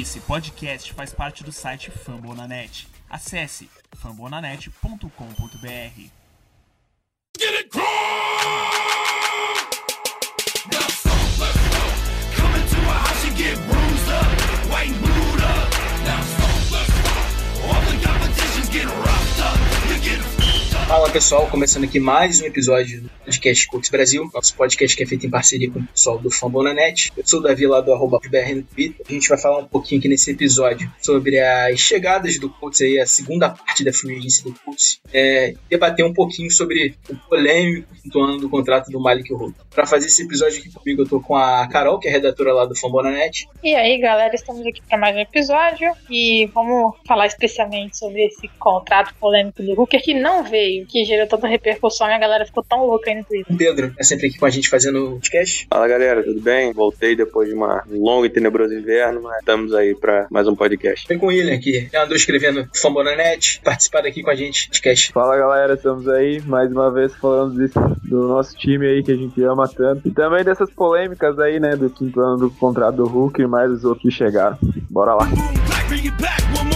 Esse podcast faz parte do site Fambonanet. Acesse fambonanet.com.br. Get it! Now let's go. Fala pessoal, começando aqui mais um episódio do podcast Cults Brasil, nosso podcast que é feito em parceria com o pessoal do Fambonanet. Eu sou o Davi lá do arroba BR. A gente vai falar um pouquinho aqui nesse episódio sobre as chegadas do Colts aí, a segunda parte da free agency do Colts. É, debater um pouquinho sobre o polêmico quinto ano do contrato do Malik Hood. Para fazer esse episódio aqui comigo, eu tô com a Carol, que é redatora lá do Fambonanet. E aí, galera, estamos aqui para mais um episódio e vamos falar especialmente sobre esse contrato polêmico do Hooker que não veio, que gerou tanta repercussão e a galera ficou tão louca aí no Twitter. O Pedro é sempre aqui com a gente fazendo o podcast. Fala galera, tudo bem? Voltei depois de uma longa e tenebroso inverno, mas estamos aí para mais um podcast. Vem com o William aqui, já andou escrevendo Fambonanet, participar aqui com a gente podcast. Fala galera, estamos aí mais uma vez falando desse, do nosso time aí que a gente ama tanto. E também dessas polêmicas aí, né, do quinto ano do contrato do Hulk e mais os outros que chegaram. Bora lá. Bring it back one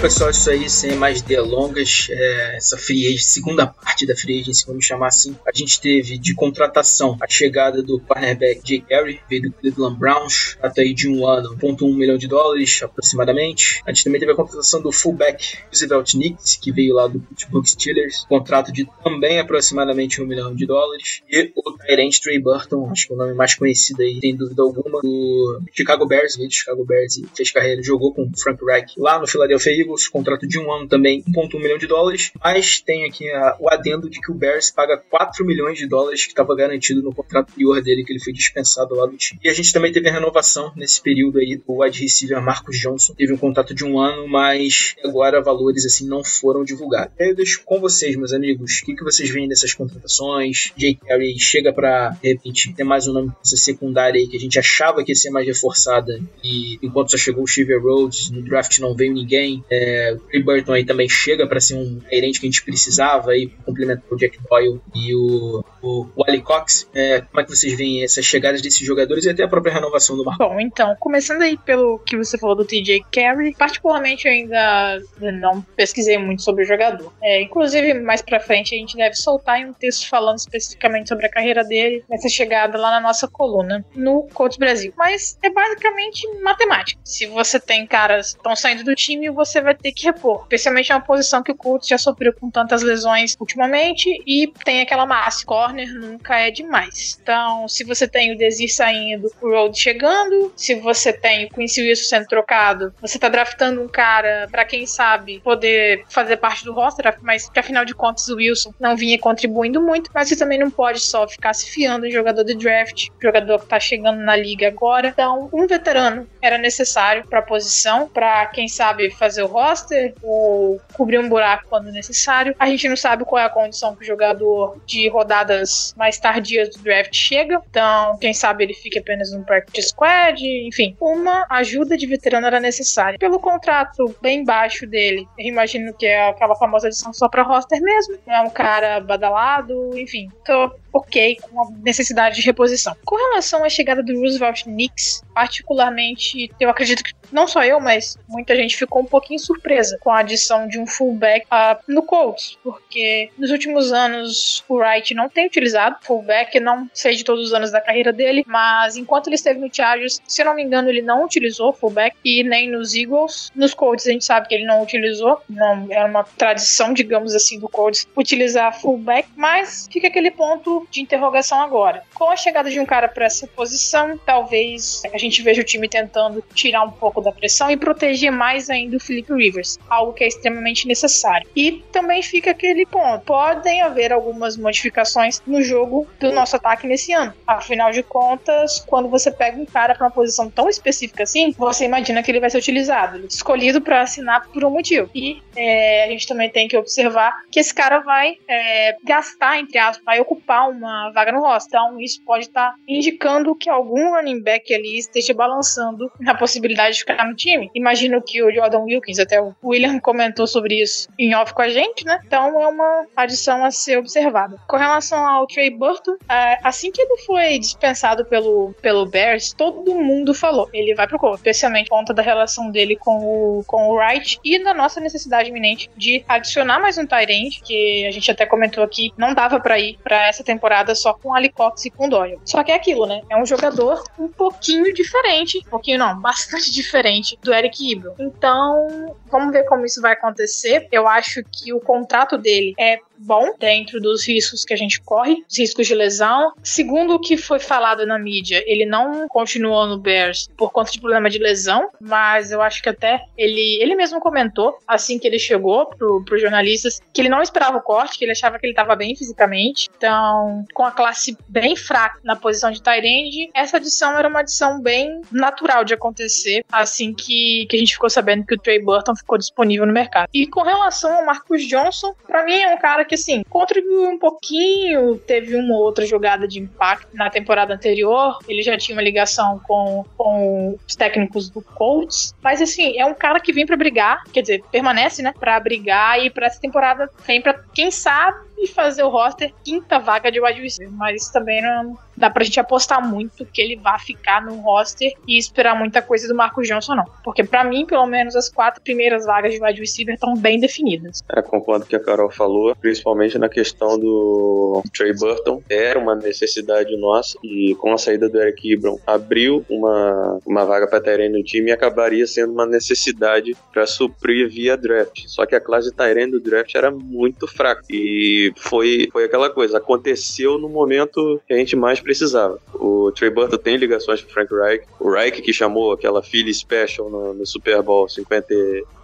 pessoal, isso aí, sem mais delongas, é, essa free agency, segunda parte da free agency, vamos chamar assim, a gente teve de contratação a chegada do cornerback Jay Carey, veio do Cleveland Browns, até aí de um ano, 1.1 milhão de dólares aproximadamente. A gente também teve a contratação do fullback Roosevelt Nix, que veio lá do Pittsburgh Steelers, contrato de também aproximadamente um milhão de dólares. E o Tyrant Trey Burton, acho que é o nome mais conhecido aí, sem dúvida alguma, do Chicago Bears, veio do Chicago Bears e fez carreira, jogou com Frank Reich lá no Philadelphia Eagles, contrato de um ano também, 1.1 milhão de dólares, mas tem aqui a- o adendo de que o Bears paga 4 milhões de dólares que estava garantido no contrato anterior dele, que ele foi dispensado lá do time. E a gente também teve a renovação nesse período aí do wide receiver Marcus Johnson, teve um contrato de um ano, mas agora valores assim não foram divulgados. Eu deixo com vocês, meus amigos, o que, que vocês veem dessas contratações? Jay Carey chega para de repente ter mais um nome nessa secundária aí que a gente achava que ia ser mais reforçada e enquanto só chegou o Shiver Rhodes, no draft não veio ninguém. É, o Trey Burton aí também chega para ser um gerente que a gente precisava aí complementar o Jack Doyle e o, o Wally Cox. É, como é que vocês veem essas chegadas desses jogadores e até a própria renovação do Marcos? Bom, então, começando aí pelo que você falou do TJ Carey, particularmente eu ainda não pesquisei muito sobre o jogador. É, inclusive, mais pra frente a gente deve soltar um texto falando especificamente sobre a carreira dele nessa chegada lá na nossa coluna no Coach Brasil. Mas é basicamente matemática. Se você tem caras que estão saindo do time, você vai ter que repor. Especialmente é uma posição que o Colts já sofreu com tantas lesões ultimamente e tem aquela massa. Corner nunca é demais. Então, se você tem o Desir saindo, o Road chegando, se você tem o Quincy Wilson sendo trocado, você tá draftando um cara pra quem sabe poder fazer parte do roster, mas que afinal de contas o Wilson não vinha contribuindo muito, mas você também não pode só ficar se fiando em jogador de draft, jogador que tá chegando na liga agora. Então, um veterano era necessário pra posição, pra quem sabe fazer o roster ou cobrir um buraco quando necessário. A gente não sabe qual é a condição que o jogador de rodadas mais tardias do draft chega, então quem sabe ele fique apenas no practice squad, enfim, uma ajuda de veterano era necessária. Pelo contrato bem baixo dele, eu imagino que é aquela famosa adição só pra roster mesmo, é um cara badalado, enfim, tô ok com a necessidade de reposição. Com relação à chegada do Roosevelt Knicks, particularmente, eu acredito que não só eu, mas muita gente ficou um pouquinho surpresa com a adição de um fullback ah, no Colts, porque nos últimos anos o Wright não tem utilizado fullback, não sei de todos os anos da carreira dele, mas enquanto ele esteve no Chargers, se não me engano, ele não utilizou fullback e nem nos Eagles. Nos Colts a gente sabe que ele não utilizou, não era uma tradição, digamos assim, do Colts utilizar fullback, mas fica aquele ponto de interrogação agora. Com a chegada de um cara para essa posição, talvez a gente veja o time tentando tirar um pouco da pressão e proteger mais ainda o Felipe Rivers, algo que é extremamente necessário. E também fica aquele ponto: podem haver algumas modificações no jogo do nosso ataque nesse ano. Afinal de contas, quando você pega um cara para uma posição tão específica assim, você imagina que ele vai ser utilizado, é escolhido para assinar por um motivo. E é, a gente também tem que observar que esse cara vai é, gastar, entre aspas, vai ocupar uma vaga no roster. Então, isso pode estar indicando que algum running back ali esteja balançando na possibilidade de ficar no time. Imagino que o Jordan Wilkins, até o William comentou sobre isso em off com a gente, né? Então, é uma adição a ser observada. Com relação ao Trey Burton, é, assim que ele foi dispensado pelo, pelo Bears, todo mundo falou. Ele vai pro Colts, especialmente por conta da relação dele com o, com o Wright e da nossa necessidade iminente de adicionar mais um Tyrant, que a gente até comentou aqui, não dava para ir para essa temporada só com Ali Cox e com Doyle. Só que é aquilo, né? É um jogador um pouquinho diferente, um pouquinho não, bastante diferente do Eric Ibram. Então, vamos ver como isso vai acontecer. Eu acho que o contrato dele é bom dentro dos riscos que a gente corre, os riscos de lesão. Segundo o que foi falado na mídia, ele não continuou no Bears por conta de problema de lesão, mas eu acho que até ele, ele mesmo comentou, assim que ele chegou pro, pros jornalistas, que ele não esperava o corte, que ele achava que ele estava bem fisicamente. Então, com a classe bem fraca na posição de Tyrande, essa adição era uma adição bem natural de acontecer, assim que, que a gente ficou sabendo que o Trey Burton ficou disponível no mercado. E com relação ao Marcus Johnson, para mim é um cara que, assim, contribuiu um pouquinho, teve uma outra jogada de impacto. Na temporada anterior, ele já tinha uma ligação com, com os técnicos do Colts, mas, assim, é um cara que vem para brigar, quer dizer, permanece, né, pra brigar e para essa temporada vem pra, quem sabe, fazer o roster quinta vaga de wide receiver, mas também não dá pra gente apostar muito que ele vá ficar no roster e esperar muita coisa do Marcos Johnson, não. Porque para mim, pelo menos, as quatro primeiras vagas de wide receiver estão bem definidas. É, concordo com o que a Carol falou, principalmente na questão do Trey Burton. Era uma necessidade nossa e com a saída do Eric Ibram abriu uma, uma vaga para Tyrene no time e acabaria sendo uma necessidade para suprir via draft. Só que a classe de Tyrene do draft era muito fraca e foi, foi aquela coisa, aconteceu no momento que a gente mais precisava. O Trey Burton tem ligações com Frank Reich. O Reich que chamou aquela Philly Special no, no Super Bowl 50,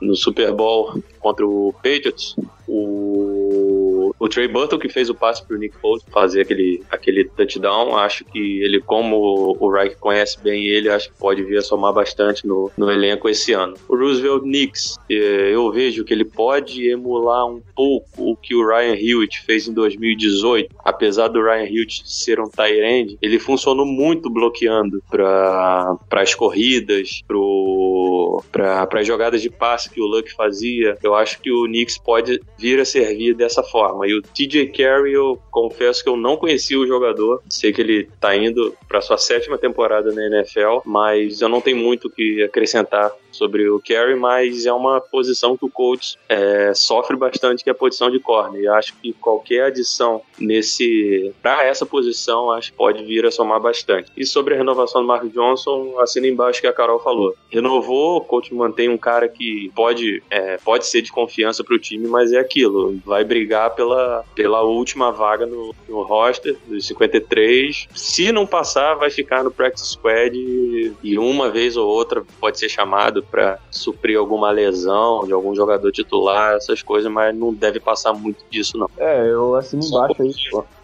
no Super Bowl contra o Patriots. O, o Trey Burton que fez o passe pro Nick Foles fazer aquele, aquele touchdown, acho que ele, como o Reich conhece bem ele, acho que pode vir a somar bastante no, no elenco esse ano. O Roosevelt Knicks, eh, eu vejo que ele pode emular um pouco o que o Ryan Hewitt fez em 2018, apesar do Ryan Hewitt ser um tight end, ele funcionou muito bloqueando para as corridas, para as jogadas de passe que o Luck fazia. Eu acho que o Knicks pode vir a servir dessa forma. E o TJ Carey, eu confesso que eu não conhecia o jogador. Sei que ele tá indo para sua sétima temporada na NFL, mas eu não tenho muito o que acrescentar sobre o Carey, mas é uma posição que o coach é, sofre bastante, que é a posição de corner. E acho que qualquer adição nesse para essa posição, acho que pode vir a somar bastante. E sobre a renovação do Mark Johnson, assina embaixo que a Carol falou. Renovou, o coach mantém um cara que pode, é, pode ser de confiança para o time, mas é aquilo, vai brigar pela, pela última vaga no, no roster dos 53. Se não passar, vai ficar no practice squad e uma vez ou outra pode ser chamado para suprir alguma lesão de algum jogador titular, essas coisas, mas não deve passar muito disso, não. É, eu assino embaixo aí.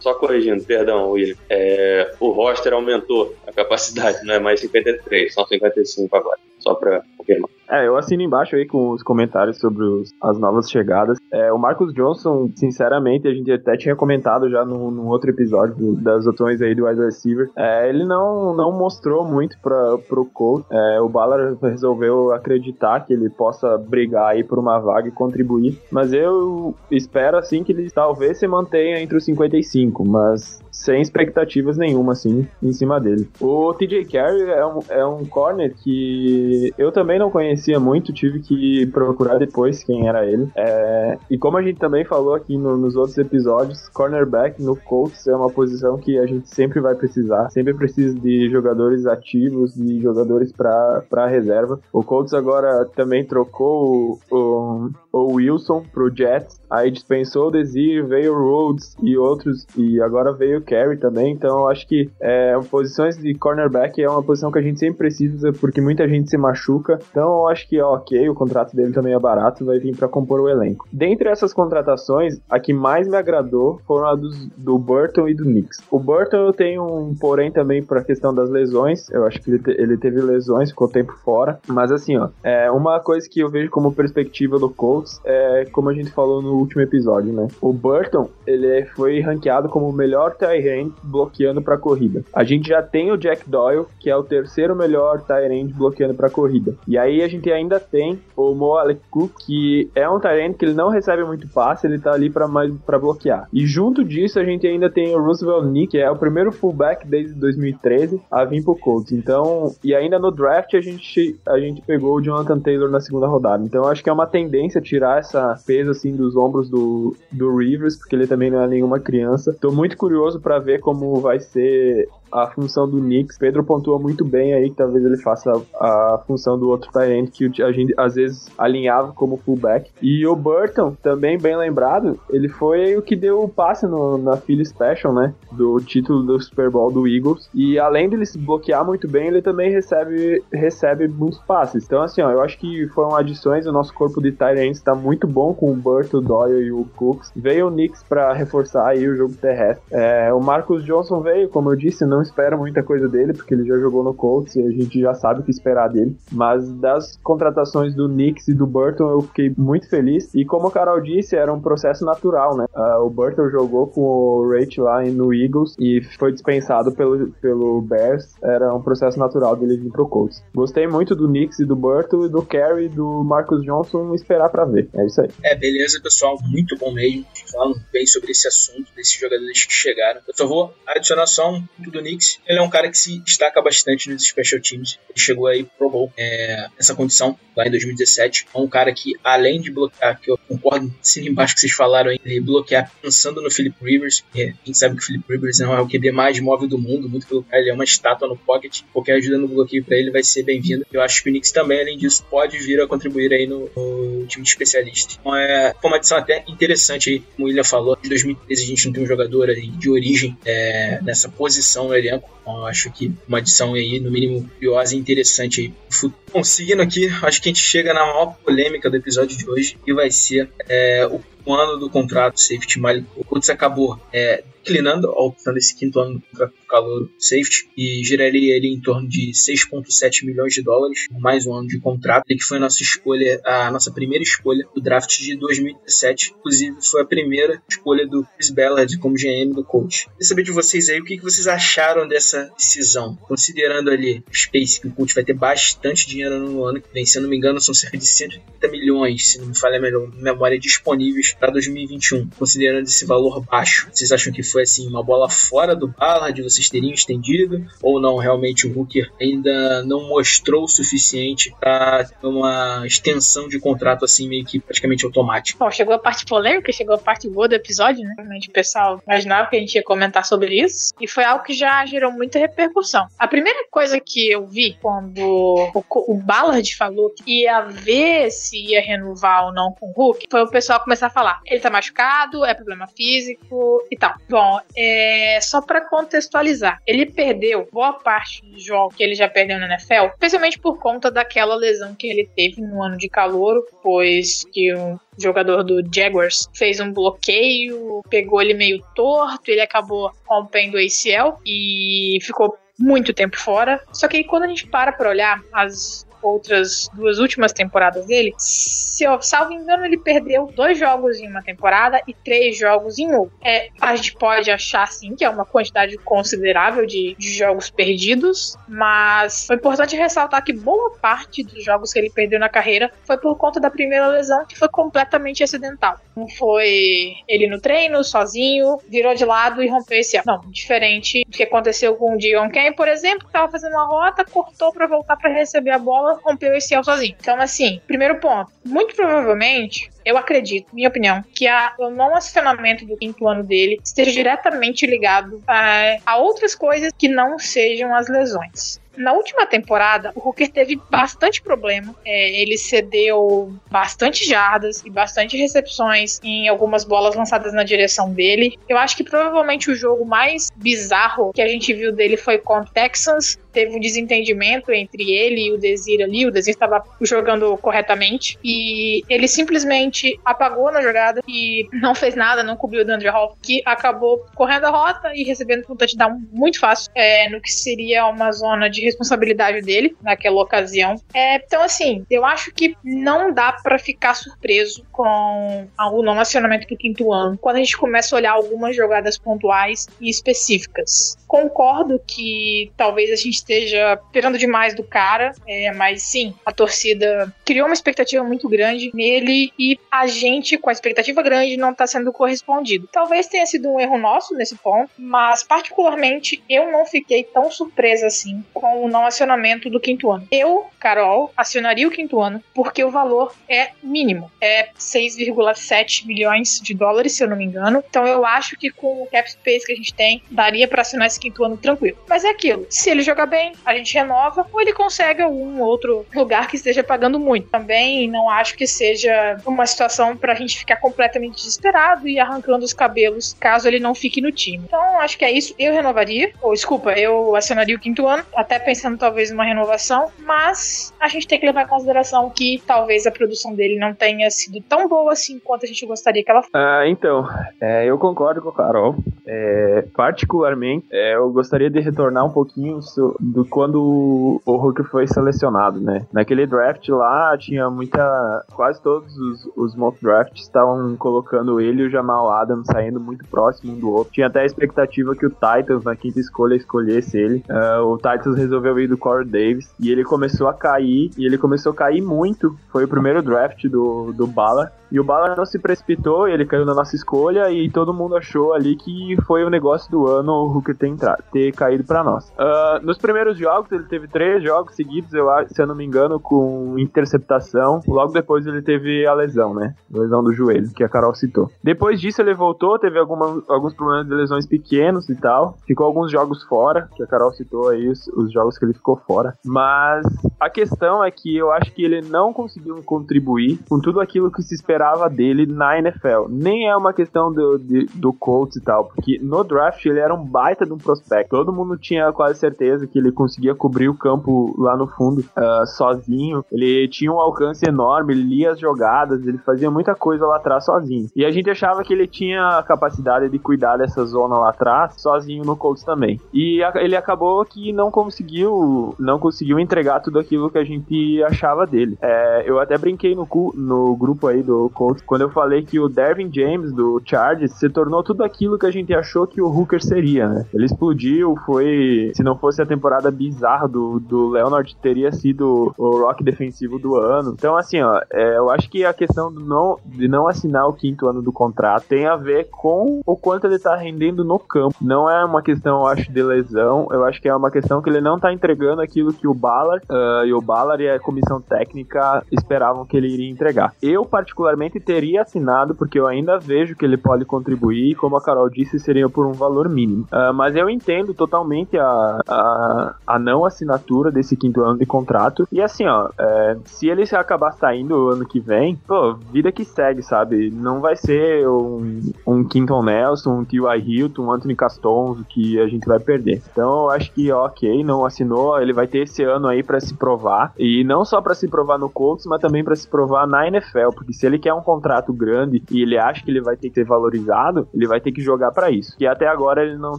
Só corrigindo, perdão, William. É, o roster aumentou a capacidade, não é mais 53, são 55 agora. Só para confirmar. É, eu assino embaixo aí com os comentários sobre os, as novas chegadas. É, o Marcus Johnson, sinceramente, a gente até tinha comentado já no, no outro episódio do, das opções aí do wide receiver. É, ele não, não mostrou muito para pro Colts. É, o Ballard resolveu acreditar que ele possa brigar aí por uma vaga e contribuir. Mas eu espero, assim, que ele talvez se mantenha entre os 55, mas sem expectativas nenhuma, assim, em cima dele. O TJ Carey é um, é um corner que eu também não conhecia muito, tive que procurar depois quem era ele. É, e como a gente também falou aqui no, nos outros episódios, cornerback no Colts é uma posição que a gente sempre vai precisar, sempre precisa de jogadores ativos, de jogadores para reserva. O Colts agora também trocou o, o, o Wilson pro Jets, aí dispensou o Desir, veio o Rhodes e outros, e agora veio o Carey também, então eu acho que é, posições de cornerback é uma posição que a gente sempre precisa, porque muita gente se machuca. Então eu acho que ok, o contrato dele também é barato, vai vir para compor o elenco. Dentre essas contratações, a que mais me agradou foram a dos, do Burton e do Knicks. O Burton eu tenho um porém também para a questão das lesões. Eu acho que ele, te, ele teve lesões, ficou tempo fora. Mas assim, ó, é uma coisa que eu vejo como perspectiva do Colts é como a gente falou no último episódio, né? O Burton, ele foi ranqueado como o melhor tight bloqueando para corrida. A gente já tem o Jack Doyle, que é o terceiro melhor tight bloqueando para corrida. E aí a gente ainda tem o Mo Cook, que é um end que ele não recebe muito passe, ele tá ali para mais para bloquear. E junto disso a gente ainda tem o Roosevelt Nick, que é o primeiro fullback desde 2013 a vir pro Colts. Então, e ainda no draft a gente a gente pegou o Jonathan Taylor na segunda rodada. Então, acho que é uma tendência tirar essa peso assim dos ombros do, do Rivers, porque ele também não é nenhuma criança. Tô muito curioso para ver como vai ser a função do Knicks. Pedro pontua muito bem aí que talvez ele faça a, a função do outro Tyrant que a gente às vezes alinhava como fullback. E o Burton, também bem lembrado, ele foi o que deu o passe no, na Philly Special, né? Do título do Super Bowl do Eagles. E além dele se bloquear muito bem, ele também recebe, recebe muitos passes. Então, assim, ó, eu acho que foram adições. O nosso corpo de Tyrants está muito bom com o Burton, o Doyle e o Cooks. Veio o Knicks para reforçar aí o jogo terrestre. É, o Marcus Johnson veio, como eu disse, não espero muita coisa dele, porque ele já jogou no Colts e a gente já sabe o que esperar dele. Mas das contratações do Knicks e do Burton, eu fiquei muito feliz. E como o Carol disse, era um processo natural, né? Uh, o Burton jogou com o Rach lá no Eagles e foi dispensado pelo, pelo Bears. Era um processo natural dele vir pro Colts. Gostei muito do Knicks e do Burton e do Carey do Marcus Johnson. Esperar para ver. É isso aí. É, beleza, pessoal. Muito bom mesmo. Falando bem sobre esse assunto, desses jogadores que chegaram. Eu só vou adicionar só um do Knicks. Ele é um cara que se destaca bastante nos special teams. Ele chegou aí pro Bowl é, nessa condição lá em 2017. É um cara que, além de bloquear, que eu concordo sim embaixo que vocês falaram aí, bloquear pensando no Philip Rivers. É, a gente sabe que o Philip Rivers não é o QB mais móvel do mundo, muito pelo cara, ele é uma estátua no pocket. Qualquer ajuda no bloqueio para ele vai ser bem-vinda. Eu acho que o Knicks também, além disso, pode vir a contribuir aí no, no time de especialistas. Então é foi uma adição até interessante aí, como o William falou. Em 2013 a gente não tem um jogador aí de origem é, nessa posição no elenco. Então acho que uma adição aí, no mínimo, curiosa e interessante aí. Bom, seguindo aqui, acho que a gente chega na maior polêmica do episódio de hoje, que vai ser é, o ano do contrato safety Malik. O Colts acabou é, declinando a opção desse quinto ano do contrato do calor safety e geraria ele em torno de 6,7 milhões de dólares, mais um ano de contrato, e que foi a nossa escolha, a nossa primeira escolha do draft de 2017. Inclusive, foi a primeira escolha do Chris Ballard como GM do coach. Queria saber de vocês aí o que vocês acharam dessa decisão, considerando ali o Space, que o coach vai ter bastante dinheiro no ano que vem, se eu não me engano, são cerca de 130 milhões, se não me falha a memória, disponíveis para 2021, considerando esse valor baixo. Vocês acham que foi assim uma bola fora do Ballard, vocês teriam estendido ou não? Realmente o Hooker ainda não mostrou o suficiente para uma extensão de contrato assim meio que praticamente automática. Bom, chegou a parte polêmica, chegou a parte boa do episódio, né? Realmente o pessoal imaginava que a gente ia comentar sobre isso e foi algo que já gerou muita repercussão. A primeira coisa que eu vi quando o, o Ballard falou que ia ver se ia renovar ou não com o Hulk foi o pessoal começar a falar: ele tá machucado, é problema físico e tal. Bom, é, só para contextualizar, ele perdeu boa parte do jogo que ele já perdeu na NFL, especialmente por conta daquela lesão que ele teve no ano de calor, pois que o jogador do Jaguars fez um bloqueio, pegou ele meio torto, ele acabou rompendo o ACL e ficou muito tempo fora. Só que aí quando a gente para pra olhar as outras duas últimas temporadas dele, se eu salvo engano, ele perdeu dois jogos em uma temporada e três jogos em outra. É, a gente pode achar sim que é uma quantidade considerável de, de jogos perdidos, mas é importante ressaltar que boa parte dos jogos que ele perdeu na carreira foi por conta da primeira lesão, que foi completamente acidental. Não foi ele no treino, sozinho, virou de lado e rompeu esse ano. Não, diferente do que aconteceu com o Dion Kane, por exemplo, que tava fazendo uma rota, cortou para voltar para receber a bola, rompeu esse ano sozinho. Então, assim, primeiro ponto. Muito provavelmente, eu acredito, minha opinião, que a, o não acionamento do quinto ano dele esteja diretamente ligado a, a outras coisas que não sejam as lesões. Na última temporada, o Hooker teve bastante problema. É, ele cedeu bastante jardas e bastante recepções em algumas bolas lançadas na direção dele. Eu acho que provavelmente o jogo mais bizarro que a gente viu dele foi contra Texans, teve um desentendimento entre ele e o Desir ali. O Desir estava jogando corretamente e ele simplesmente apagou na jogada e não fez nada, não cobriu o Dandre Hall, que acabou correndo a rota e recebendo um touchdown muito fácil é, no que seria uma zona de responsabilidade dele naquela ocasião. É, então, assim, eu acho que não dá para ficar surpreso com o não acionamento do quinto ano quando a gente começa a olhar algumas jogadas pontuais e específicas. Concordo que talvez a gente esteja esperando demais do cara, é, mas sim, a torcida criou uma expectativa muito grande nele e a gente, com a expectativa grande, não está sendo correspondido. Talvez tenha sido um erro nosso nesse ponto, mas particularmente eu não fiquei tão surpresa assim com o não acionamento do quinto ano. Eu, Carol, acionaria o quinto ano porque o valor é mínimo. É 6,7 milhões de dólares, se eu não me engano. Então eu acho que com o cap space que a gente tem, daria para assinar esse quinto ano tranquilo. Mas é aquilo. Se ele jogar bem, a gente renova, ou ele consegue algum outro lugar que esteja pagando muito. Também não acho que seja uma situação pra gente ficar completamente desesperado e arrancando os cabelos caso ele não fique no time. Então acho que é isso. Eu renovaria, ou desculpa, eu acionaria o quinto ano, até pensando talvez numa renovação, mas a gente tem que levar em consideração que talvez a produção dele não tenha sido tão boa assim quanto a gente gostaria que ela fosse. Ah, então, é, eu concordo com a Carol. É, particularmente, é, eu gostaria de retornar um pouquinho do quando o Hulk foi selecionado, né? Naquele draft lá, tinha muita. Quase todos os, os mock drafts estavam colocando ele e o Jamal Adams saindo muito próximo um do outro. Tinha até a expectativa que o Titans, na quinta escolha, escolhesse ele. Ah, o Titans resolveu ir do Corey Davis e ele começou a cair, e ele começou a cair muito. Foi o primeiro draft do, do Bala. E o Bala não se precipitou, ele caiu na nossa escolha e todo mundo achou ali que foi o negócio do ano o Hooker ter, entrado, ter caído pra nós. Ah, nos primeiros jogos, ele teve três jogos seguidos, eu se eu não me engano, com interceptação. Logo depois ele teve a lesão, né? Lesão do joelho, que a Carol citou. Depois disso ele voltou, teve alguma, alguns problemas de lesões pequenos e tal. Ficou alguns jogos fora, que a Carol citou aí, os, os jogos que ele ficou fora. Mas a questão é que eu acho que ele não conseguiu contribuir com tudo aquilo que se esperava dele na NFL. Nem é uma questão do, de- do Colts e tal, porque no draft ele era um baita de um prospect. Todo mundo tinha quase certeza que ele conseguia cobrir o campo lá no fundo ah, sozinho. Ele tinha um alcance enorme, ele lia as jogadas, ele fazia muita coisa lá atrás sozinho. E a gente achava que ele tinha a capacidade de cuidar dessa zona lá atrás sozinho no Colts também. E a- ele acabou que não conseguiu, não conseguiu entregar tudo aquilo que a gente achava dele. É, eu até brinquei no, no grupo aí do Colts quando eu falei que o Dervin James do Chargers se tornou tudo aquilo que a gente achou que o Hooker seria, né? Ele explodiu, foi. Se não fosse a temporada bizarra do, do Leonard, teria sido o rock defensivo do ano. Então, assim, ó, é, eu acho que a questão não, de não assinar o quinto ano do contrato tem a ver com o quanto ele tá rendendo no campo. Não é uma questão, eu acho, de lesão. Eu acho que é uma questão que ele não tá entregando aquilo que o Ballard ah, e o Ballard e a comissão técnica esperavam que ele iria entregar. Eu, particularmente, teria assinado, porque eu ainda vejo que ele pode contribuir, como a Carol disse, seria por um valor mínimo. Ah, mas eu entendo totalmente a, a, a não assinatura desse quinto ano de contrato. E assim, ó, é, se ele acabar saindo ano que vem, pô, vida que segue, sabe? Não vai ser um, um Quinton Nelson, um T.Y. Hilton, um Anthony Castonzo que a gente vai perder. Então eu acho que, ok, não assinou, ele vai ter esse ano aí pra se provar. E não só pra se provar no Colts, mas também pra se provar na NFL. Porque se ele quer um contrato grande e ele acha que ele vai ter que ser valorizado, ele vai ter que jogar pra isso. Que até agora ele não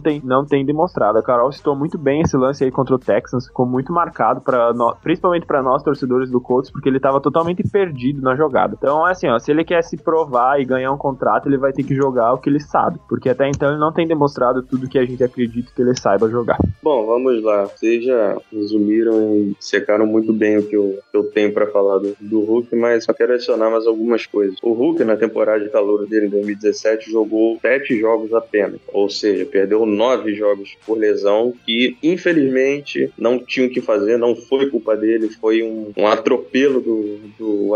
tem, não tem demonstrado. A Carol citou muito bem esse lance aí contra o Texans, ficou muito marcado para principalmente pra nós torcedores do Colts, porque ele tava totalmente perdido na jogada. Então, assim, ó, se ele quer se provar e ganhar um contrato, ele vai ter que jogar o que ele sabe, porque até então ele não tem demonstrado tudo que a gente acredita que ele saiba jogar. Bom, vamos lá. Vocês já resumiram e secaram muito bem o que eu, que eu tenho pra falar do, do Hulk, mas só quero adicionar mais algumas coisas. O Hulk, na temporada de calor dele em 2017, jogou sete jogos apenas. Ou seja, perdeu nove jogos por lesão que, infelizmente, não tinham o que fazer, não foi culpa dele, foi um, um atropelo do, do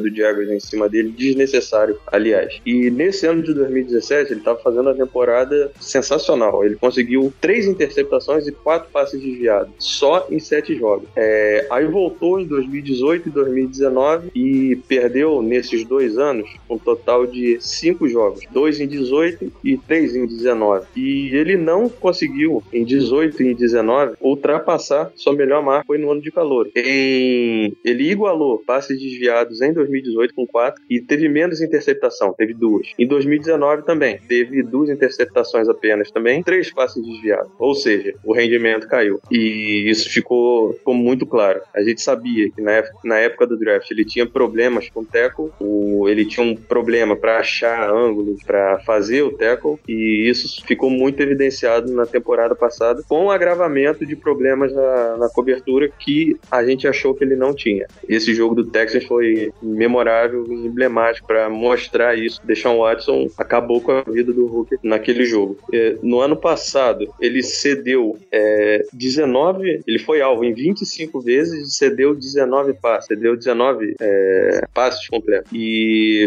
do Jaguars em cima dele, desnecessário, aliás. E nesse ano de 2017, ele estava fazendo uma temporada sensacional. Ele conseguiu três interceptações e quatro passes desviados, só em sete jogos. É, aí voltou em 2018 e 2019 e perdeu nesses dois dois anos, um total de cinco jogos, dois em 18 e três em 19. E ele não conseguiu, em 18 e em 19, ultrapassar sua melhor marca foi no ano de calor. Em... Ele igualou passes desviados em 2018 com quatro e teve menos interceptação, teve duas. Em 2019 também, teve duas interceptações apenas também, três passes desviados. Ou seja, o rendimento caiu. E isso ficou, ficou muito claro. A gente sabia que na época, na época do draft ele tinha problemas com o tackle, o, ele tinha um problema para achar ângulos, para fazer o tackle, e isso ficou muito evidenciado na temporada passada, com o agravamento de problemas na, na cobertura que a gente achou que ele não tinha. Esse jogo do Texas foi memorável e emblemático para mostrar isso. Deshaun Watson acabou com a vida do Hulk naquele jogo. É, no ano passado, ele cedeu é, 19, ele foi alvo em 25 vezes e cedeu 19 passes, cedeu 19 é, passes completos. E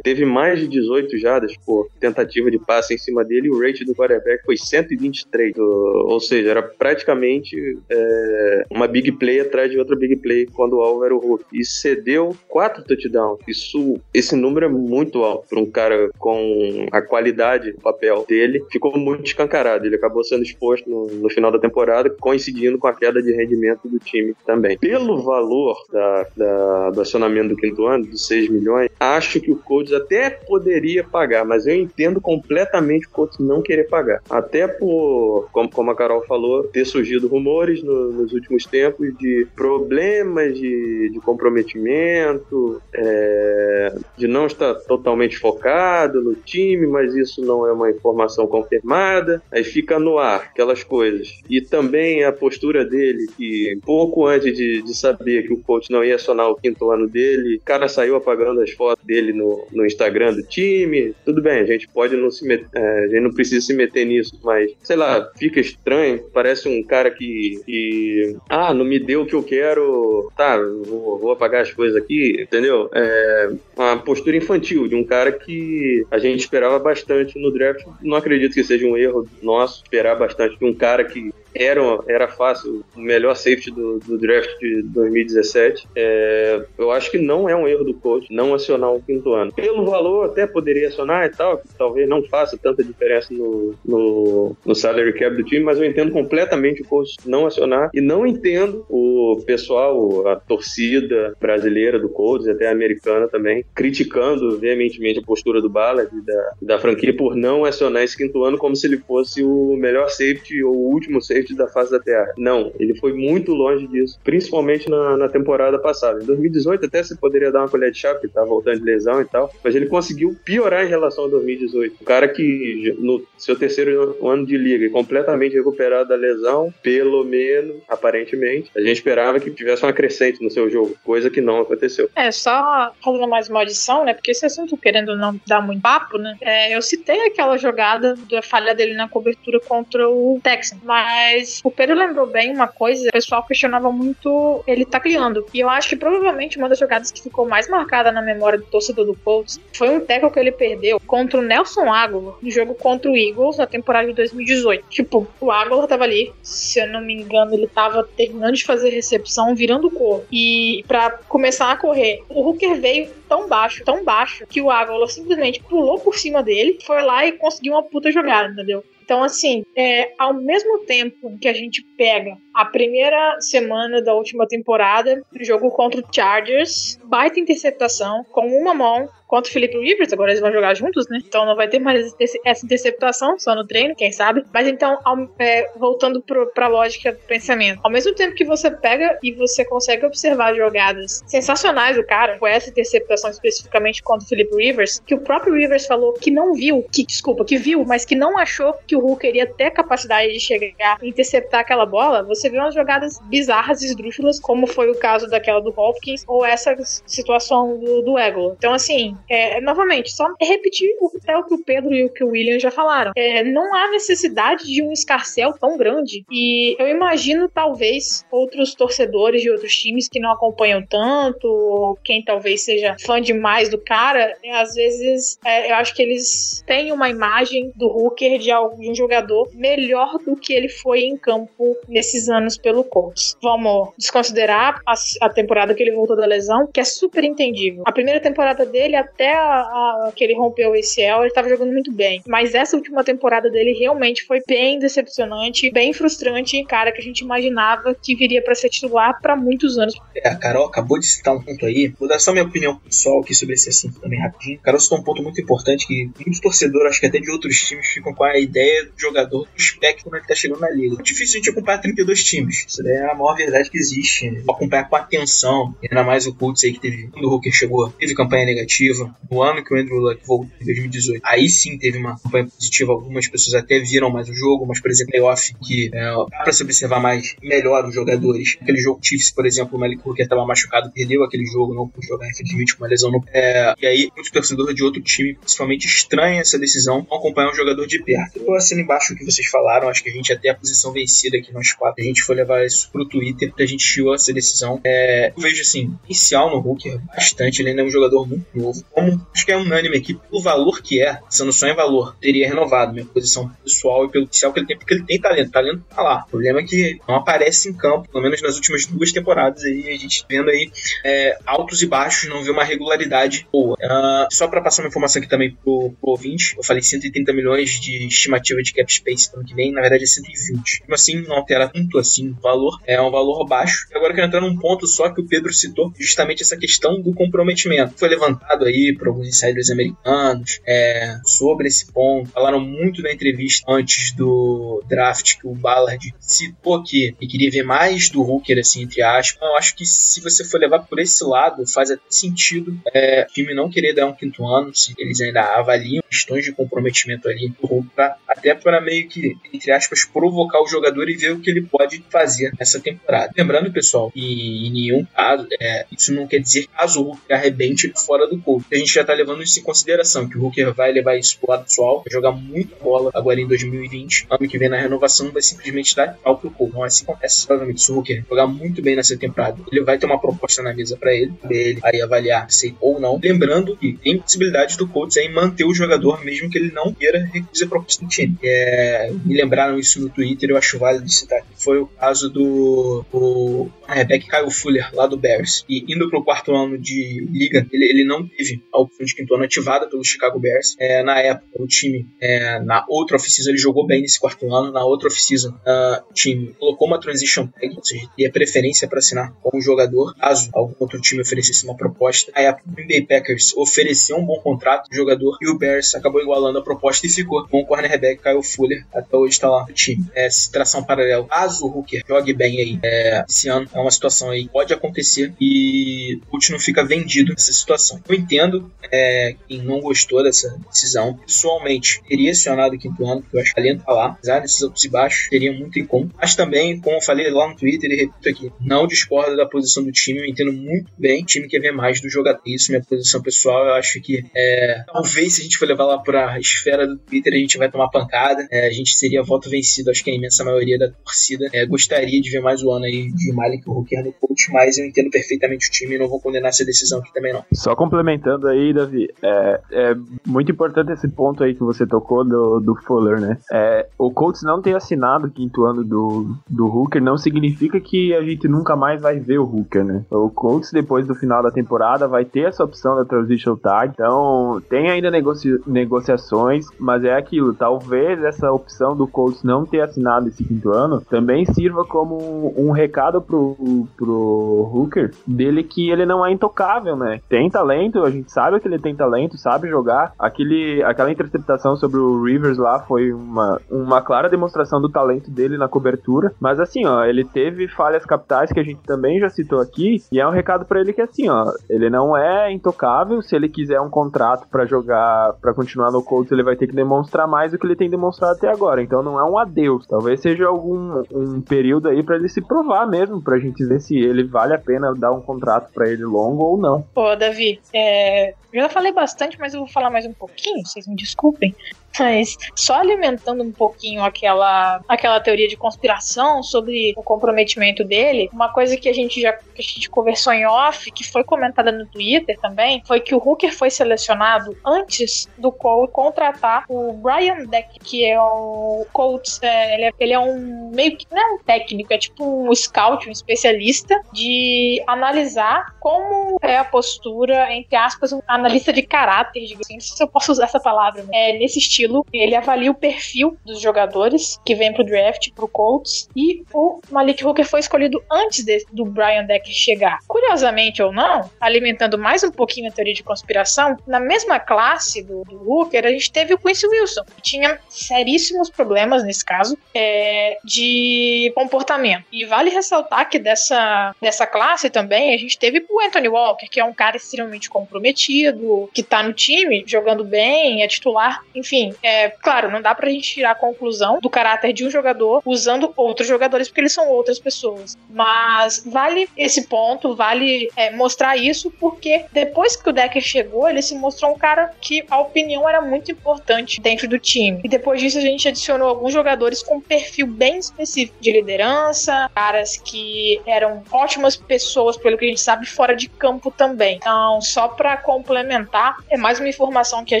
teve mais de 18 jardas por tentativa de passe em cima dele e o rate do quarterback foi 123. Ou seja, era praticamente é, uma big play atrás de outra big play quando o alvo era o Hulk. E cedeu quatro touchdowns. Isso, esse número é muito alto para um cara com a qualidade do papel dele. Ficou muito escancarado. Ele acabou sendo exposto no, no final da temporada, coincidindo com a queda de rendimento do time também. Pelo valor da, da, do acionamento do quinto ano, de 6 milhões, acho que o Colts até poderia pagar, mas eu entendo completamente o Colts não querer pagar. Até por, como, como a Carol falou, ter surgido rumores no, nos últimos tempos de problemas de, de comprometimento, é, de não estar totalmente focado no time, mas isso não é uma informação confirmada. Aí fica no ar aquelas coisas. E também a postura dele, que pouco antes de, de saber que o coach não ia acionar o quinto ano dele, o cara saiu apagando as fotos dele no, no Instagram do time. Tudo bem, a gente pode não se meter, é, a gente não precisa se meter nisso, mas sei lá, fica estranho. Parece um cara que, que ah, não me deu o que eu quero, tá, vou, vou apagar as coisas aqui, entendeu? É uma postura infantil de um cara que a gente esperava bastante no draft. Não acredito que seja um erro nosso esperar bastante de um cara que era, era fácil, o melhor safety do, do draft de 2017. É, eu acho que não é um erro do coach não acionar o quinto ano. Pelo valor, até poderia acionar e tal, que talvez não faça tanta diferença no, no, no salary cap do time, mas eu entendo completamente o coach não acionar e não entendo o pessoal, a torcida brasileira do Colts, até americana também, criticando veementemente a postura do Ballard e da, da franquia por não acionar esse quinto ano como se ele fosse o melhor safety ou o último safety da face da Terra. Não, ele foi muito longe disso, principalmente na, na temporada passada. Em 2018 até você poderia dar uma colher de chá, porque tá voltando de lesão e tal, mas ele conseguiu piorar em relação a 2018. O cara que no seu terceiro ano de liga completamente recuperado da lesão, pelo menos, aparentemente, a gente esperava que tivesse uma crescente no seu jogo, coisa que não aconteceu. É, só fazendo mais uma adição, né? Porque esse assunto, querendo não dar muito papo, né? É, eu citei aquela jogada da falha dele na cobertura contra o Texan, mas o Pedro lembrou bem uma coisa, o pessoal questionava muito ele tá criando. E eu acho que provavelmente uma das jogadas que ficou mais marcada na memória do torcedor do Colts foi um tackle que ele perdeu contra o Nelson Aguilar no jogo contra o Eagles na temporada de 2018. Tipo, o Aguilar tava ali, se eu não me engano, ele tava terminando de fazer recepção, virando o corpo. E para começar a correr, o Hooker veio tão baixo, tão baixo, que o Aguilar simplesmente pulou por cima dele, foi lá e conseguiu uma puta jogada, entendeu? Então, assim, é, ao mesmo tempo que a gente pega a primeira semana da última temporada, jogo contra o Chargers, baita interceptação, com uma mão, contra o Felipe Rivers, agora eles vão jogar juntos, né? Então não vai ter mais essa interceptação, só no treino, quem sabe. Mas então, ao, é, voltando pro, pra lógica do pensamento, ao mesmo tempo que você pega e você consegue observar jogadas sensacionais do cara, com essa interceptação especificamente contra o Felipe Rivers, que o próprio Rivers falou que não viu, que, desculpa, que viu, mas que não achou que o Hulk iria ter capacidade de chegar e interceptar aquela bola, você vê umas jogadas bizarras, esdrúxulas, como foi o caso daquela do Hopkins, ou essa situação do, do Ego. Então, assim, é, novamente, só repetir o, até o que o Pedro e o que o William já falaram. É, não há necessidade de um escarcel tão grande. E eu imagino, talvez, outros torcedores de outros times que não acompanham tanto, ou quem talvez seja fã demais do cara, é, às vezes é, eu acho que eles têm uma imagem do Hooker de, algum, um jogador melhor do que ele foi em campo nesses anos anos pelo Colts. Vamos desconsiderar a, a temporada que ele voltou da lesão, que é super entendível. A primeira temporada dele, até a, a, que ele rompeu o ACL, ele tava jogando muito bem. Mas essa última temporada dele realmente foi bem decepcionante, bem frustrante. Cara que a gente imaginava que viria para ser titular para muitos anos. É, a Carol acabou de citar um ponto aí. Vou dar só minha opinião pessoal aqui sobre esse assunto também rapidinho. A Carol citou um ponto muito importante que muitos torcedores, acho que até de outros times, ficam com a ideia do jogador do espectro né, que tá chegando na liga. Difícil a gente acompanhar 32 times. Isso daí é a maior verdade que existe. Acompanhar com atenção. Ainda mais o Colts aí que teve, quando o Hooker chegou, teve campanha negativa. No ano que o Andrew Luck voltou, em 2018, aí sim teve uma campanha positiva. Algumas pessoas até viram mais o jogo, mas, por exemplo, playoff, que é, dá pra se observar mais, melhor os jogadores. Aquele jogo Chiefs, por exemplo, o Malik Hooker tava machucado, perdeu aquele jogo, não pôde jogar, infelizmente, com uma lesão no pé. E aí, muitos torcedores de outro time, principalmente, estranham essa decisão, não acompanhar um jogador de perto. Eu assino embaixo o que vocês falaram, acho que a gente até a posição vencida aqui nós quatro, gente foi levar isso pro Twitter, a gente chiou essa decisão. É, eu vejo, assim, inicial no Hooker, bastante, ele ainda é um jogador muito novo. Como acho que é unânime aqui, pelo valor que é, sendo só em valor, teria renovado minha posição pessoal e pelo inicial que ele tem, porque ele tem talento, talento tá lá. O problema é que não aparece em campo, pelo menos nas últimas duas temporadas aí, a gente vendo aí é, altos e baixos, não vê uma regularidade boa. Uh, só para passar uma informação aqui também pro, pro ouvinte, eu falei 130 milhões de estimativa de cap space ano que vem, na verdade é 120. Mas assim, não altera tanto assim o valor, é um valor baixo. E agora eu quero entrar num ponto só que o Pedro citou, justamente essa questão do comprometimento. Foi levantado aí por alguns insiders americanos é, sobre esse ponto, falaram muito na entrevista antes do draft que o Ballard citou que ele queria ver mais do Hooker, assim, entre aspas. Eu acho que se você for levar por esse lado, faz até sentido é, o time não querer dar um quinto ano, se eles ainda avaliam questões de comprometimento ali do Hooker, até para meio que, entre aspas, provocar o jogador e ver o que ele pode fazer nessa temporada. Lembrando, pessoal, que em nenhum caso, é, isso não quer dizer caso o Hooker arrebente fora do corpo. A gente já tá levando isso em consideração, que o Hooker vai levar isso pro lado pessoal, vai jogar muita bola agora em 2020. Ano que vem na renovação vai simplesmente dar tchau pro corpo. Não é assim que acontece. Provavelmente, se o Hooker jogar muito bem nessa temporada, ele vai ter uma proposta na mesa para ele, pra ele aí avaliar se ou não. Lembrando que tem possibilidade do Colts aí manter o jogador, mesmo que ele não queira recusar a proposta do time. É, me lembraram isso no Twitter, eu acho válido citar. Foi o caso do o Rebecca Kyle Fuller, lá do Bears. E indo pro quarto ano de liga, ele, ele não teve a opção de quinto ano ativada pelo Chicago Bears. É, na época, o time, é, na outra off-season, ele jogou bem nesse quarto ano. Na outra off-season, uh, o time colocou uma transition tag, ou seja, teria preferência para assinar com o jogador, caso algum outro time oferecesse uma proposta. Na época, o Green Bay Packers ofereceu um bom contrato pro jogador e o Bears acabou igualando a proposta e ficou com o cornerback Kyle Fuller. Até hoje está lá no time. É, tração paralelo. Caso o Hooker jogue bem aí é, esse ano, é uma situação aí pode acontecer e o Colts não fica vendido nessa situação. Eu entendo é, quem não gostou dessa decisão. Pessoalmente, teria acionado o quinto ano, porque eu acho que talento tá lá. Apesar desses altos e baixos, teria muito comum. Mas também, como eu falei lá no Twitter e repito aqui, não discordo da posição do time. Eu entendo muito bem. O time quer ver mais do jogador. Isso, minha posição pessoal, eu acho que é, talvez se a gente for levar lá pra esfera do Twitter, a gente vai tomar pancada. É, a gente seria voto vencido, acho que a imensa maioria da torcida. É, gostaria de ver mais o ano aí de Malik Hooker no coach, mas eu entendo perfeitamente o time e não vou condenar essa decisão aqui também não. Só complementando aí, Davi, é, é muito importante esse ponto aí que você tocou do, do Fuller, né? É, o Colts não ter assinado o quinto ano do, do Hooker não significa que a gente nunca mais vai ver o Hooker, né? O Colts, depois do final da temporada, vai ter essa opção da Transition Tag, então tem ainda negocia negociações, mas é aquilo, talvez essa opção do Colts não ter assinado esse quinto ano também sirva como um recado pro, pro Hooker dele que ele não é intocável, né? Tem talento, a gente sabe que ele tem talento, sabe jogar. Aquele, aquela interceptação sobre o Rivers lá foi uma, uma clara demonstração do talento dele na cobertura. Mas assim, ó, ele teve falhas capitais que a gente também já citou aqui. E é um recado para ele que assim, ó, ele não é intocável. Se ele quiser um contrato para jogar, para continuar no Colts, ele vai ter que demonstrar mais do que ele tem demonstrado até agora. Então não é um adeus. Talvez seja algum um período aí para ele se provar mesmo, pra gente ver se ele vale a pena dar um contrato para ele longo ou não. Pô, Davi, é, já falei bastante, mas eu vou falar mais um pouquinho, vocês me desculpem. Mas só alimentando um pouquinho aquela, aquela teoria de conspiração sobre o comprometimento dele, uma coisa que a gente já a gente conversou em off, que foi comentada no Twitter também, foi que o Hooker foi selecionado antes do Cole contratar o Brian Deck, que é o Colts, é, ele, é, ele é um meio que não é um técnico, é tipo um scout, um especialista de analisar como é a postura, entre aspas, um analista de caráter, digamos assim, não sei se eu posso usar essa palavra, é nesse estilo. Ele avalia o perfil dos jogadores que vêm pro draft, pro Colts, e o Malik Hooker foi escolhido antes de- do Brian Deck chegar. Curiosamente ou não, alimentando mais um pouquinho a teoria de conspiração, na mesma classe do, do Hooker, a gente teve o Quincy Wilson, que tinha seríssimos problemas nesse caso, é, de comportamento. E vale ressaltar que dessa, dessa classe também a gente teve o Anthony Walker, que é um cara extremamente comprometido, que tá no time jogando bem, é titular. Enfim, é claro, não dá pra gente tirar a conclusão do caráter de um jogador usando outros jogadores, porque eles são outras pessoas. Mas vale esse ponto, vale é, mostrar isso, porque depois que o Decker chegou, ele se mostrou um cara que a opinião era muito importante dentro do time. E depois disso a gente adicionou alguns jogadores com perfil bem específico de liderança, caras que eram ótimas pessoas, pelo que a gente sabe, fora de campo também. Então, só pra complementar, é mais uma informação que a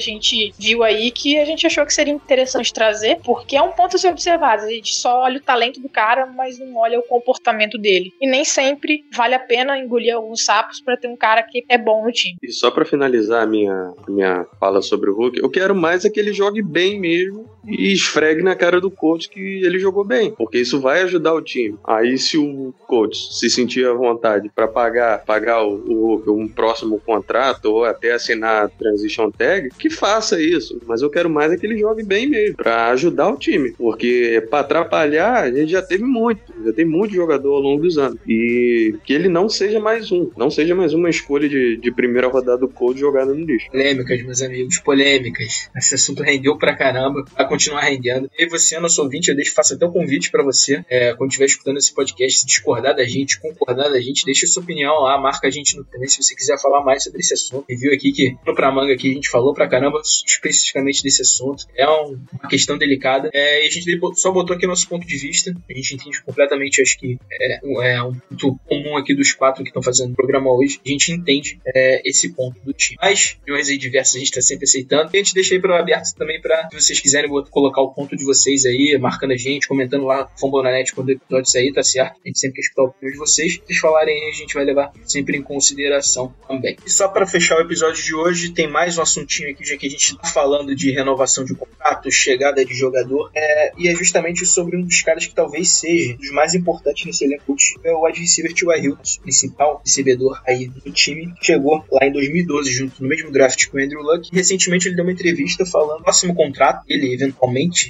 gente viu aí que a gente achou que seria interessante trazer, porque é um ponto a ser observado. A gente só olha o talento do cara, mas não olha o comportamento dele. E nem sempre vale a pena engolir alguns sapos pra ter um cara que é bom no time. E só pra finalizar a minha, minha fala sobre o Hulk, eu quero mais é que ele jogue bem mesmo e esfregue na cara do coach que ele jogou bem, porque isso vai ajudar o time. Aí se o coach se sentir à vontade pra pagar, pagar o, o um próximo contrato ou até assinar a transition tag, que faça isso. Mas eu quero mais é que ele jogue bem mesmo, pra ajudar o time, porque pra atrapalhar a gente já teve muito, já tem muito jogador ao longo dos anos e que ele não seja mais um, não seja mais uma escolha de, de primeira rodada do coach jogada no lixo. Polêmicas, meus amigos, polêmicas. Esse assunto rendeu pra caramba, continuar rendendo. E você, nosso ouvinte, eu deixo, faço até um convite pra você, é, quando estiver escutando esse podcast, se discordar da gente, concordar da gente, deixa sua opinião lá, marca a gente no também se você quiser falar mais sobre esse assunto. E viu aqui que pra manga aqui a gente falou pra caramba especificamente desse assunto. É um- uma questão delicada. É, e a gente só botou aqui nosso ponto de vista. A gente entende completamente, acho que é, é um ponto comum aqui dos quatro que estão fazendo o programa hoje. A gente entende é, esse ponto do time. Mas, opiniões aí diversas a gente tá sempre aceitando. E a gente deixa aí para aberto também para se vocês quiserem bot- colocar o ponto de vocês aí, marcando a gente, comentando lá Fambonanet quando o episódio sair, tá certo? A gente sempre quer escutar a opinião de vocês. Vocês falarem aí, a gente vai levar sempre em consideração também. E só para fechar o episódio de hoje, tem mais um assuntinho aqui, já que a gente tá falando de renovação de contrato, chegada de jogador, é, e é justamente sobre um dos caras que talvez seja dos mais importantes nesse elenco, é o wide receiver T.Y. Nosso principal recebedor aí do time, chegou lá em 2012 junto no mesmo draft com o Andrew Luck. Recentemente ele deu uma entrevista falando próximo contrato ele eventualmente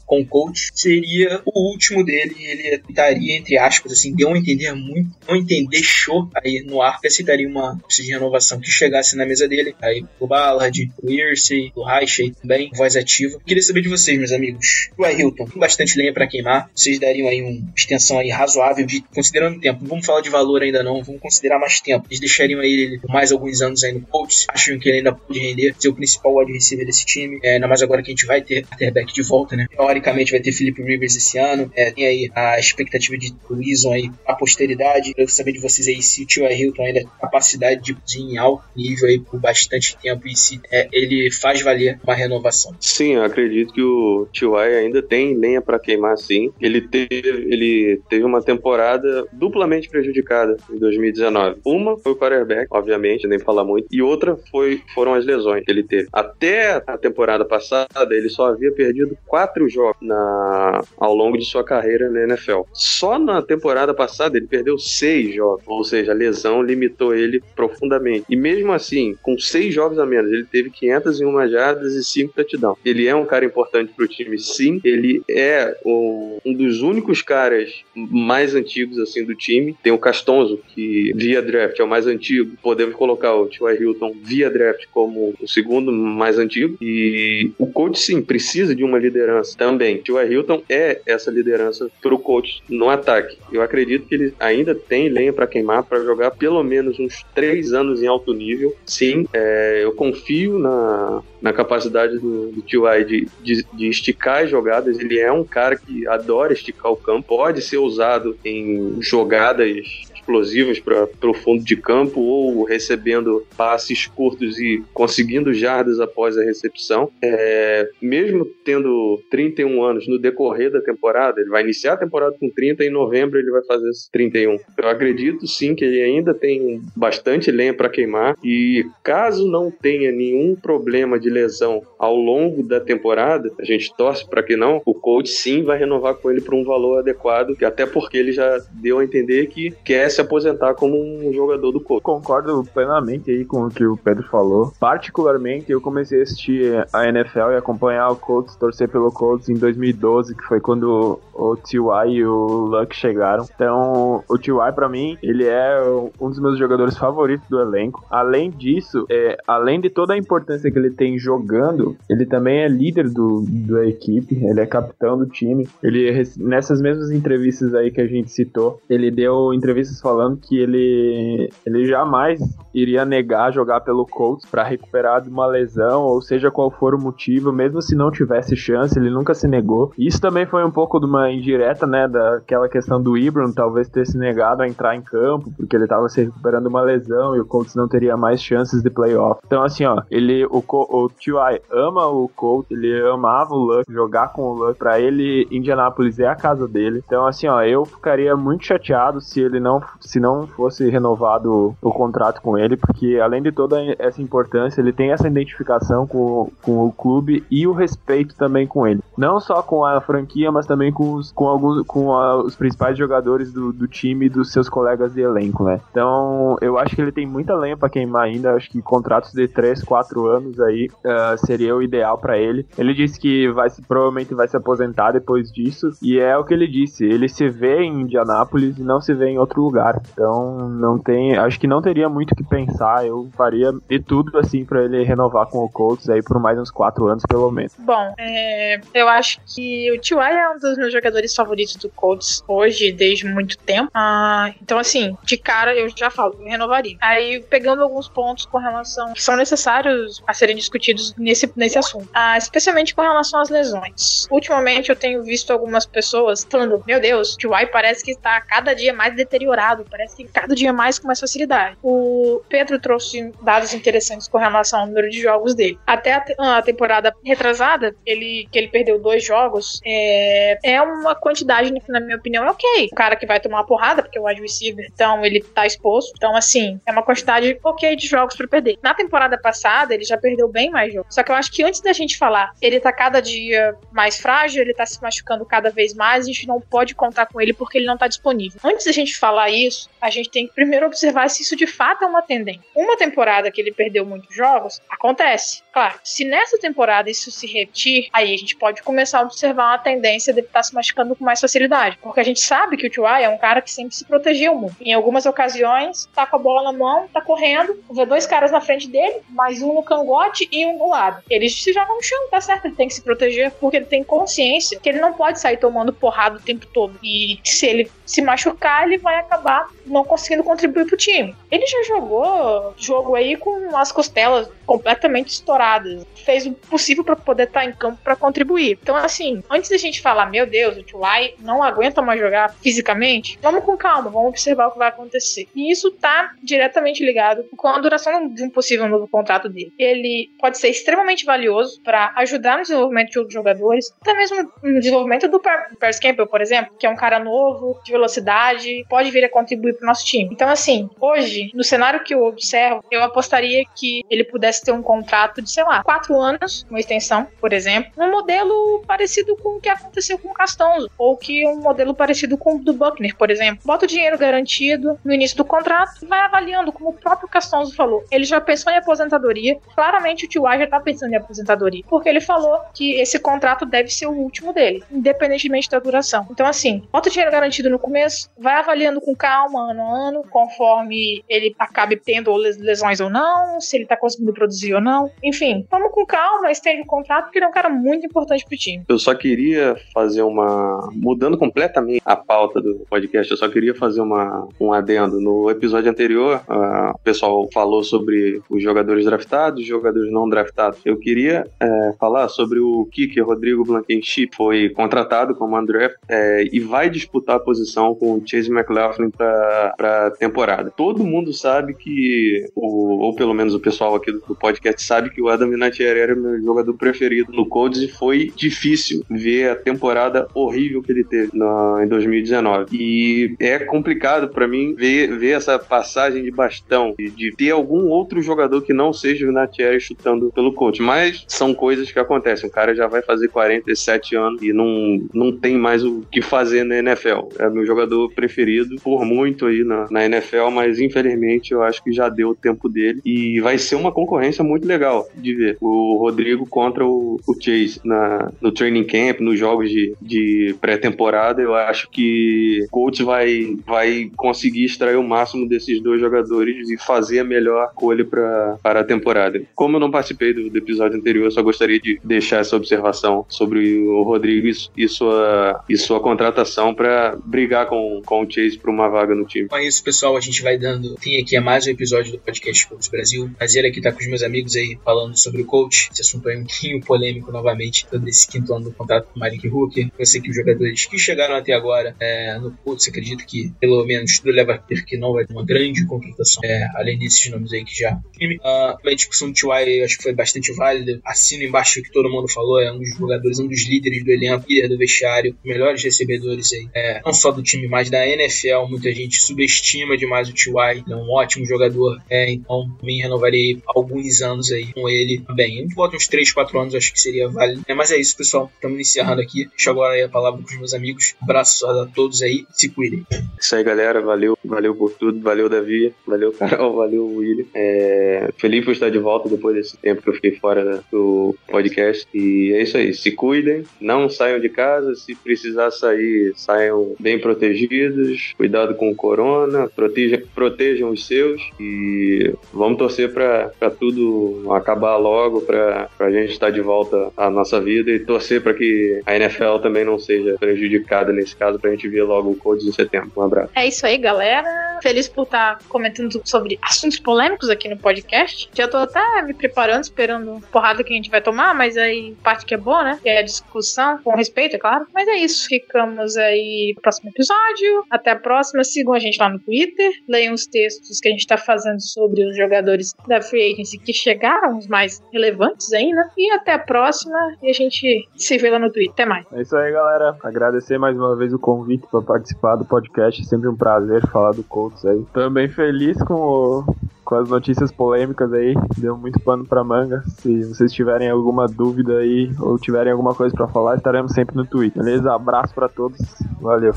com o coach seria o último dele, ele estaria entre aspas assim, deu a entender muito, não entender, deixou aí no ar que aceitaria uma de renovação que chegasse na mesa dele, aí o Ballard, o Irsey, o Reich também, voz ativa. Queria saber de vocês, meus amigos. O Hilton, tem bastante lenha pra queimar. Vocês dariam aí uma extensão aí razoável de considerando o tempo. Não vamos falar de valor ainda não, vamos considerar mais tempo. Eles deixariam aí ele por mais alguns anos aí no Colts. Acham que ele ainda pode render, ser o principal wide receiver desse time. É, ainda mais agora que a gente vai ter quarterback de volta, né? Teoricamente vai ter Philip Rivers esse ano. É, tem aí a expectativa de Wilson aí a posteridade. Eu quero saber de vocês aí se o Tio Hilton ainda tem capacidade de cozinhar em alto nível aí por bastante tempo e se é, ele faz valer uma renovação. Sim, eu acredito que o T.Y. ainda tem lenha pra queimar, sim. Ele teve, ele teve uma temporada duplamente prejudicada em 2019. Uma foi o quarterback, obviamente, nem falar muito, e outra foi, foram as lesões que ele teve. Até a temporada passada, ele só havia perdido quatro jogos na, ao longo de sua carreira na NFL. Só na temporada passada ele perdeu seis jogos, ou seja, a lesão limitou ele profundamente. E mesmo assim, com seis jogos a menos, ele teve 501 jardas e 5 touchdowns. Ele é um cara importante pro time, sim. Ele é o- um dos únicos caras mais antigos assim do time. Tem o Castonzo, que via draft é o mais antigo. Podemos colocar o T.Y. Hilton via draft como o segundo mais antigo. E o coach, sim, precisa de uma liderança também. T.Y. Hilton é essa liderança pro coach no ataque. Eu acredito que ele ainda tem lenha para queimar para jogar pelo menos uns três anos em alto nível. Sim, é, eu confio na, na capacidade do, do T.Y. De, de, de esticar as jogadas. Ele é um cara que adora esticar o campo, pode ser usado em jogadas explosivas para o fundo de campo ou recebendo passes curtos e conseguindo jardas após a recepção. É, mesmo tendo 31 anos no decorrer da temporada, ele vai iniciar a temporada com 30 e em novembro ele vai fazer 31. Eu acredito sim que ele ainda tem bastante lenha para queimar e caso não tenha nenhum problema de lesão ao longo da temporada, a gente torce para que não, o coach sim vai renovar com ele por um valor adequado, até porque ele já deu a entender que quer se aposentar como um jogador do Colts. Concordo plenamente aí com o que o Pedro falou. Particularmente, eu comecei a assistir a NFL e acompanhar o Colts, torcer pelo Colts em 2012, que foi quando o T.Y. e o Luck chegaram. Então, o T.Y. para mim, ele é um dos meus jogadores favoritos do elenco. Além disso, é, além de toda a importância que ele tem jogando, ele também é líder do, da equipe, ele é capitão do time. Ele, nessas mesmas entrevistas aí que a gente citou, ele deu entrevistas falando que ele, ele jamais iria negar jogar pelo Colts para recuperar de uma lesão, ou seja qual for o motivo, mesmo se não tivesse chance, ele nunca se negou. Isso também foi um pouco de uma indireta, né, daquela questão do Ibram talvez ter se negado a entrar em campo, porque ele estava se recuperando de uma lesão e o Colts não teria mais chances de playoff. Então, assim, ó, ele, o, o T.Y. ama o Colts, ele amava o Luck, jogar com o Luck, pra ele, Indianapolis é a casa dele. Então, assim, ó, eu ficaria muito chateado se ele não, se não fosse renovado o contrato com ele, porque além de toda essa importância, ele tem essa identificação com, com o clube e o respeito também com ele. Não só com a franquia, mas também com os, com alguns, com a, os principais jogadores do, do time e dos seus colegas de elenco, né? Então, eu acho que ele tem muita lenha para queimar ainda. Acho que contratos de 3, 4 anos aí uh, seria o ideal para ele. Ele disse que vai se, provavelmente vai se aposentar depois disso, e é o que ele disse. Ele se vê em Indianápolis e não se vê em outro lugar. Então, não tem, acho que não teria muito o que pensar. Eu faria de tudo assim para ele renovar com o Colts aí por mais uns 4 anos pelo menos. Bom, é, eu acho que o T.Y. é um dos meus jogadores favoritos do Colts hoje, desde muito tempo. Ah, então, assim, de cara eu já falo, eu renovaria. Aí, pegando alguns pontos com relação que são necessários a serem discutidos nesse, nesse assunto, ah, especialmente com relação às lesões. Ultimamente eu tenho visto algumas pessoas falando: Meu Deus, o T.Y. parece que está cada dia mais deteriorado, parece que cada dia mais com mais facilidade. O Pedro trouxe dados interessantes com relação ao número de jogos dele. Até a, te a temporada retrasada, ele, que ele perdeu dois jogos, é, é uma quantidade, na minha opinião, é ok. O cara que vai tomar uma porrada, porque é o wide receiver, então ele tá exposto. Então, assim, é uma quantidade ok de jogos para perder. Na temporada passada, ele já perdeu bem mais jogos. Só que eu acho que antes da gente falar, ele tá cada dia mais frágil, ele tá se machucando cada vez mais, a gente não pode contar com ele porque ele não tá disponível. Antes da gente falar isso, a gente tem que primeiro observar se isso de fato é uma tendência. Uma temporada que ele perdeu muitos jogos, acontece. Claro, se nessa temporada isso se repetir, aí a gente pode começar a observar uma tendência de ele estar tá se machucando com mais facilidade. Porque a gente sabe que o T.Y. é um cara que sempre se protegeu muito. Em algumas ocasiões, tá com a bola na mão, tá correndo, vê dois caras na frente dele, mais um no cangote e um do lado. Ele se joga no chão, tá certo? Ele tem que se proteger porque ele tem consciência que ele não pode sair tomando porrada o tempo todo. E se ele se machucar, ele vai acabar quatro não conseguindo contribuir pro time. Ele já jogou jogo aí com as costelas completamente estouradas. Fez o possível para poder estar tá em campo para contribuir. Então, assim, antes da gente falar, meu Deus, o Tulai não aguenta mais jogar fisicamente, vamos com calma, vamos observar o que vai acontecer. E isso tá diretamente ligado com a duração de um possível novo contrato dele. Ele pode ser extremamente valioso para ajudar no desenvolvimento de outros jogadores, até mesmo no desenvolvimento do Paris Campbell, por exemplo, que é um cara novo, de velocidade, pode vir a contribuir para o nosso time. Então, assim, hoje, no cenário que eu observo, eu apostaria que ele pudesse ter um contrato de, sei lá, quatro anos, uma extensão, por exemplo, um modelo parecido com o que aconteceu com o Castonzo, ou que um modelo parecido com o do Buckner, por exemplo. Bota o dinheiro garantido no início do contrato e vai avaliando, como o próprio Castonzo falou. Ele já pensou em aposentadoria, claramente o T.Y. já tá pensando em aposentadoria, porque ele falou que esse contrato deve ser o último dele, independentemente da duração. Então, assim, bota o dinheiro garantido no começo, vai avaliando com calma, ano a ano, conforme ele acabe tendo les- lesões ou não, se ele tá conseguindo produzir ou não. Enfim, vamos com calma, estende o contrato, porque ele é um cara muito importante pro time. Eu só queria fazer uma. Mudando completamente a pauta do podcast, eu só queria fazer uma, um adendo. No episódio anterior, ah, o pessoal falou sobre os jogadores draftados, os jogadores não draftados. Eu queria eh, falar sobre o kicker Rodrigo Blankenship, foi contratado como undraft eh, e vai disputar a posição com o Chase McLaughlin para a temporada. Todo mundo sabe que, o, ou pelo menos o pessoal aqui do, do podcast sabe que o Adam Vinatieri era meu jogador preferido no Colts e foi difícil ver a temporada horrível que ele teve na, em 2019. E é complicado para mim ver, ver essa passagem de bastão, de, de ter algum outro jogador que não seja o Vinatieri chutando pelo Colts. Mas são coisas que acontecem. O cara já vai fazer 47 anos e não, não tem mais o que fazer na NFL. É meu jogador preferido por muito aí na, na NFL, mas infelizmente eu acho que já deu o tempo dele e vai ser uma concorrência muito legal de ver. O Rodrigo contra o, o Chase na, no training camp, nos jogos de, de pré-temporada. Eu acho que o Colts vai, vai conseguir extrair o máximo desses dois jogadores e fazer a melhor pra, para a temporada. Como eu não participei do, do episódio anterior, eu só gostaria de deixar essa observação sobre o Rodrigo e, e sua, e sua contratação para brigar com, com o Chase por uma vaga no time. Com isso, pessoal, a gente vai dando fim aqui a mais um episódio do podcast Coach Brasil. Prazer aqui estar com os meus amigos aí falando sobre o coach. Esse assunto aí um pouquinho polêmico novamente, sobre esse quinto ano do contrato com o Malik Hooker. Eu sei que os jogadores que chegaram até agora é, no coach, acredito que pelo menos a crer que não vai ter uma grande contratação, é, além desses nomes aí que já. Ah, a discussão do T.Y. acho que foi bastante válida. Assino embaixo o que todo mundo falou, é um dos jogadores, um dos líderes do elenco, líder do vestiário, melhores recebedores aí, é, não só do time, mas da NFL. Muita gente subestima demais o T.Y. É um ótimo jogador, é, então também renovarei alguns anos aí com ele também. Eu volto uns 3, 4 anos, acho que seria válido. É, mas é isso, pessoal. Estamos encerrando aqui. Deixo agora aí a palavra para os meus amigos. Abraços a todos aí, se cuidem. Isso aí, galera. Valeu, valeu por tudo. Valeu, Davi. Valeu, Carol. Valeu, William. É, feliz por estar de volta depois desse tempo que eu fiquei fora do podcast. E é isso aí. Se cuidem, não saiam de casa. Se precisar sair, saiam bem protegidos. Cuidado com o corona. Proteja, protejam os seus. E vamos torcer para tudo acabar logo, para a gente estar de volta à nossa vida e torcer para que a NFL também não seja prejudicada nesse caso, para a gente ver logo o Colts em setembro. Um abraço. É isso aí, galera. Feliz por estar comentando sobre assuntos polêmicos aqui no podcast. Já tô até me preparando, esperando a porrada que a gente vai tomar, mas aí parte que é boa, né? Que é a discussão, com respeito, é claro. Mas é isso. Ficamos aí no próximo episódio. Até a próxima. Sigam a gente lá no Twitter. Leiam os textos que a gente tá fazendo sobre os jogadores da Free Agency que chegaram, os mais relevantes ainda. E até a próxima. E a gente se vê lá no Twitter. Até mais. É isso aí, galera. Agradecer mais uma vez o convite para participar do podcast. Sempre um prazer falar do Colts aí. Também feliz com, o- com as notícias polêmicas aí. Deu muito pano pra manga. Se vocês tiverem alguma dúvida aí ou tiverem alguma coisa para falar, estaremos sempre no Twitter. Beleza? Abraço para todos. Valeu.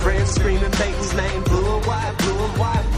wide, blue and white.